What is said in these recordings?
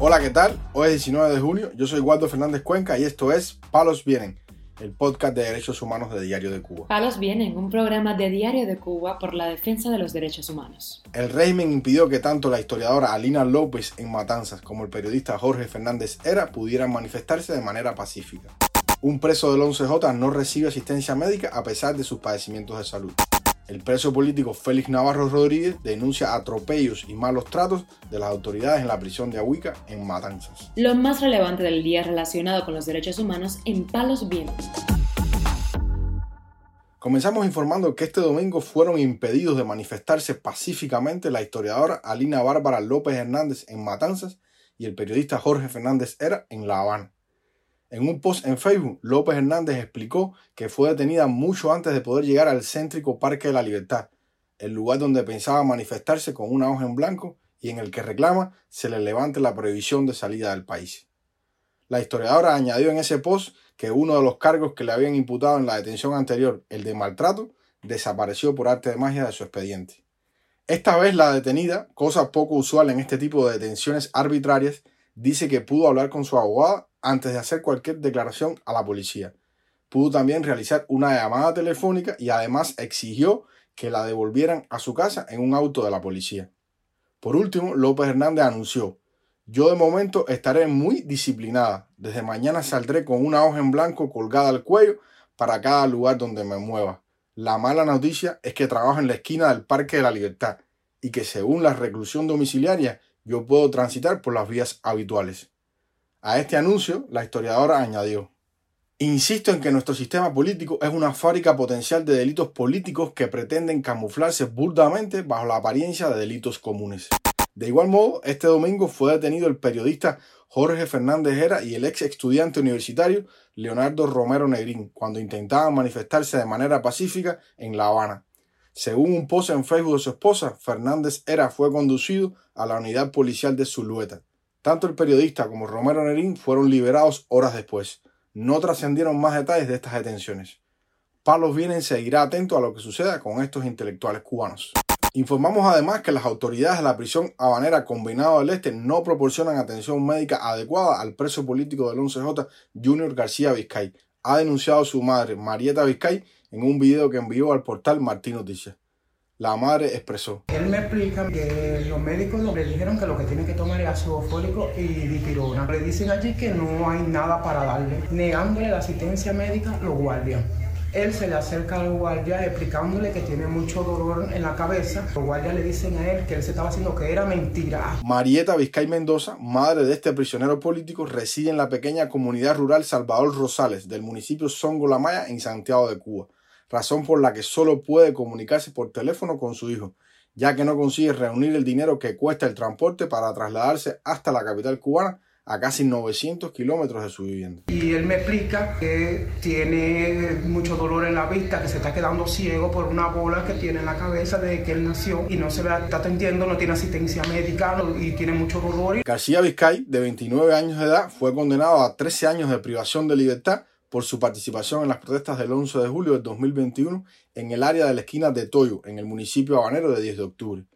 Hola, ¿qué tal? Hoy es 19 de julio, yo soy Waldo Fernández Cuenca y esto es Palos Vienen, el podcast de derechos humanos de Diario de Cuba. Palos Vienen, un programa de Diario de Cuba por la defensa de los derechos humanos. El régimen impidió que tanto la historiadora Alina López en Matanzas como el periodista Jorge Fernández Era pudieran manifestarse de manera pacífica. Un preso del 11J no recibe asistencia médica a pesar de sus padecimientos de salud. El preso político Félix Navarro Rodríguez denuncia atropellos y malos tratos de las autoridades en la prisión de Ahuica, en Matanzas. Lo más relevante del día relacionado con los derechos humanos en Palos Vientos. Comenzamos informando que este domingo fueron impedidos de manifestarse pacíficamente la historiadora Alina Bárbara López Hernández en Matanzas y el periodista Jorge Fernández Era en La Habana. En un post en Facebook, López Hernández explicó que fue detenida mucho antes de poder llegar al céntrico Parque de la Libertad, el lugar donde pensaba manifestarse con una hoja en blanco y en el que reclama se le levante la prohibición de salida del país. La historiadora añadió en ese post que uno de los cargos que le habían imputado en la detención anterior, el de maltrato, desapareció por arte de magia de su expediente. Esta vez la detenida, cosa poco usual en este tipo de detenciones arbitrarias, dice que pudo hablar con su abogada antes de hacer cualquier declaración a la policía. Pudo también realizar una llamada telefónica y además exigió que la devolvieran a su casa en un auto de la policía. Por último, López Hernández anunció, yo de momento estaré muy disciplinada. Desde mañana saldré con una hoja en blanco colgada al cuello para cada lugar donde me mueva. La mala noticia es que trabajo en la esquina del Parque de la Libertad y que según la reclusión domiciliaria yo puedo transitar por las vías habituales. A este anuncio, la historiadora añadió, Insisto en que nuestro sistema político es una fábrica potencial de delitos políticos que pretenden camuflarse burdamente bajo la apariencia de delitos comunes. De igual modo, este domingo fue detenido el periodista Jorge Fernández Hera y el ex estudiante universitario Leonardo Romero Negrín cuando intentaban manifestarse de manera pacífica en La Habana. Según un post en Facebook de su esposa, Fernández Hera fue conducido a la unidad policial de Zulueta. Tanto el periodista como Romero Nerín fueron liberados horas después. No trascendieron más detalles de estas detenciones. Palos Vienen seguirá atento a lo que suceda con estos intelectuales cubanos. Informamos además que las autoridades de la prisión habanera Combinado del Este no proporcionan atención médica adecuada al preso político del 11J, Junior García Vizcay. Ha denunciado su madre, Marieta Vizcay, en un video que envió al portal Martín Noticias. La madre expresó. Él me explica que los médicos le dijeron que lo que tiene que tomar es ácido fólico y dipirona. Le dicen allí que no hay nada para darle. Negándole la asistencia médica, los guardias. Él se le acerca al guardia explicándole que tiene mucho dolor en la cabeza. Los guardias le dicen a él que él se estaba haciendo que era mentira. Marieta Vizcay Mendoza, madre de este prisionero político, reside en la pequeña comunidad rural Salvador Rosales del municipio Songo La Maya en Santiago de Cuba razón por la que solo puede comunicarse por teléfono con su hijo, ya que no consigue reunir el dinero que cuesta el transporte para trasladarse hasta la capital cubana a casi 900 kilómetros de su vivienda. Y él me explica que tiene mucho dolor en la vista, que se está quedando ciego por una bola que tiene en la cabeza desde que él nació y no se le está atendiendo, no tiene asistencia médica y tiene mucho dolor. García Vizcay, de 29 años de edad, fue condenado a 13 años de privación de libertad por su participación en las protestas del 11 de julio de 2021 en el área de la esquina de Toyo, en el municipio habanero de 10 de octubre.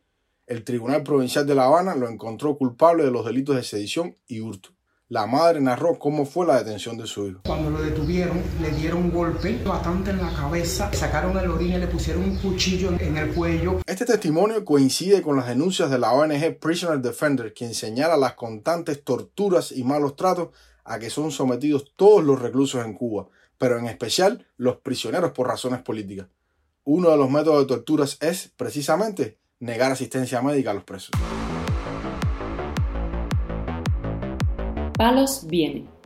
El Tribunal Provincial de La Habana lo encontró culpable de los delitos de sedición y hurto. La madre narró cómo fue la detención de su hijo. Cuando lo detuvieron, le dieron un golpe bastante en la cabeza, sacaron el orín y le pusieron un cuchillo en el cuello. Este testimonio coincide con las denuncias de la ONG Prisoner Defender, quien señala las constantes torturas y malos tratos a que son sometidos todos los reclusos en Cuba, pero en especial los prisioneros por razones políticas. Uno de los métodos de torturas es, precisamente, negar asistencia médica a los presos.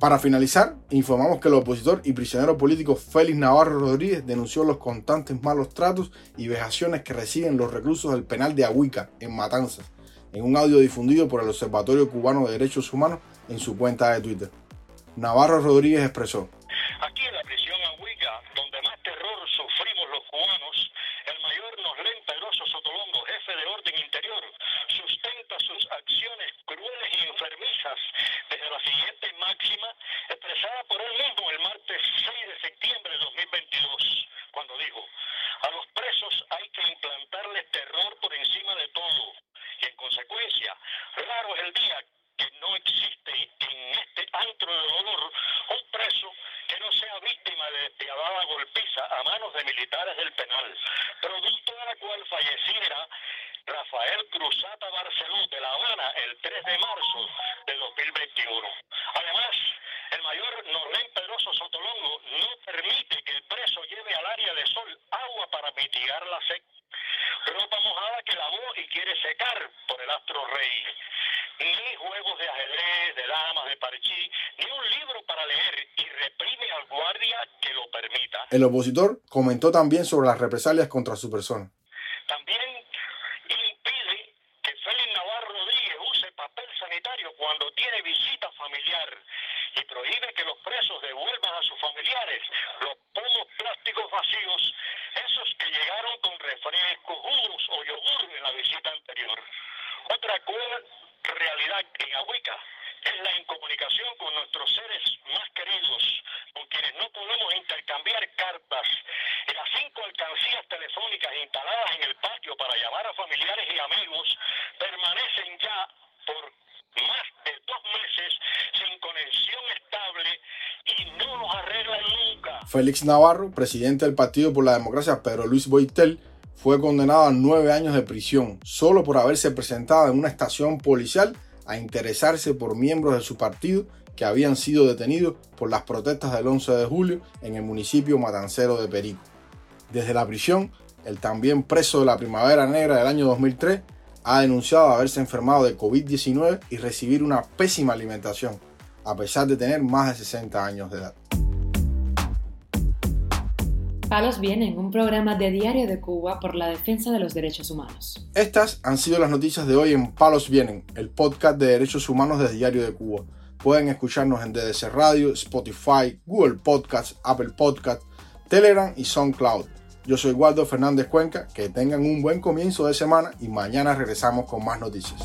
Para finalizar, informamos que el opositor y prisionero político Félix Navarro Rodríguez denunció los constantes malos tratos y vejaciones que reciben los reclusos del penal de Ahuica, en Matanzas, en un audio difundido por el Observatorio Cubano de Derechos Humanos en su cuenta de Twitter. Navarro Rodríguez expresó. Aquí en la prisión Ahuica, donde más terror sufrimos los cubanos, el mayor Noslén Pedroso Sotolongo, jefe de orden interior, sustenta sus acciones crueles y enfermizas desde la siguiente máxima expresada por él mismo el martes 6 de septiembre de 2022, cuando dijo, a los presos hay que implantarles terror por encima de todo y en consecuencia, raro es el día que no existe despiadada golpiza a manos de militares del penal, producto de la cual falleciera Rafael Cruzata Barceló de La Habana el 3 de marzo de 2021. Además, el mayor Norlén Pedroso Sotolongo no permite que el preso lleve al área de sol agua para mitigar la sed. Ropa mojada que lavó y quiere secar por el astro rey. Ni juegos de ajedrez, de damas, de parchí, ni un libro para leer y reprime al guardia que lo permita. El opositor comentó también sobre las represalias contra su persona. También impide que Félix Navarro Rodríguez use papel sanitario cuando tiene visita familiar y prohíbe que los presos devuelvan a sus familiares los pomos plásticos vacíos, esos que llegaron con refrescos, jugos o yogur en la visita anterior. Otra cruel realidad en Ahuica es la incomunicación con nuestros seres más queridos, con quienes no podemos intercambiar cartas. Y las cinco alcancías telefónicas instaladas en el patio para llamar a familiares y amigos permanecen ya por más de dos meses sin conexión estable y no los arreglan nunca. Félix Navarro, presidente del Partido por la Democracia Pedro Luis Boitel, fue condenado a nueve años de prisión solo por haberse presentado en una estación policial a interesarse por miembros de su partido que habían sido detenidos por las protestas del 11 de julio en el municipio matancero de Perico. Desde la prisión, el también preso de la Primavera Negra del año 2003 ha denunciado haberse enfermado de COVID-19 y recibir una pésima alimentación, a pesar de tener más de 60 años de edad. Palos Vienen, un programa de Diario de Cuba por la defensa de los derechos humanos. Estas han sido las noticias de hoy en Palos Vienen, el podcast de derechos humanos de Diario de Cuba. Pueden escucharnos en DDC Radio, Spotify, Google Podcasts, Apple Podcasts, Telegram y SoundCloud. Yo soy Waldo Fernández Cuenca, que tengan un buen comienzo de semana y mañana regresamos con más noticias.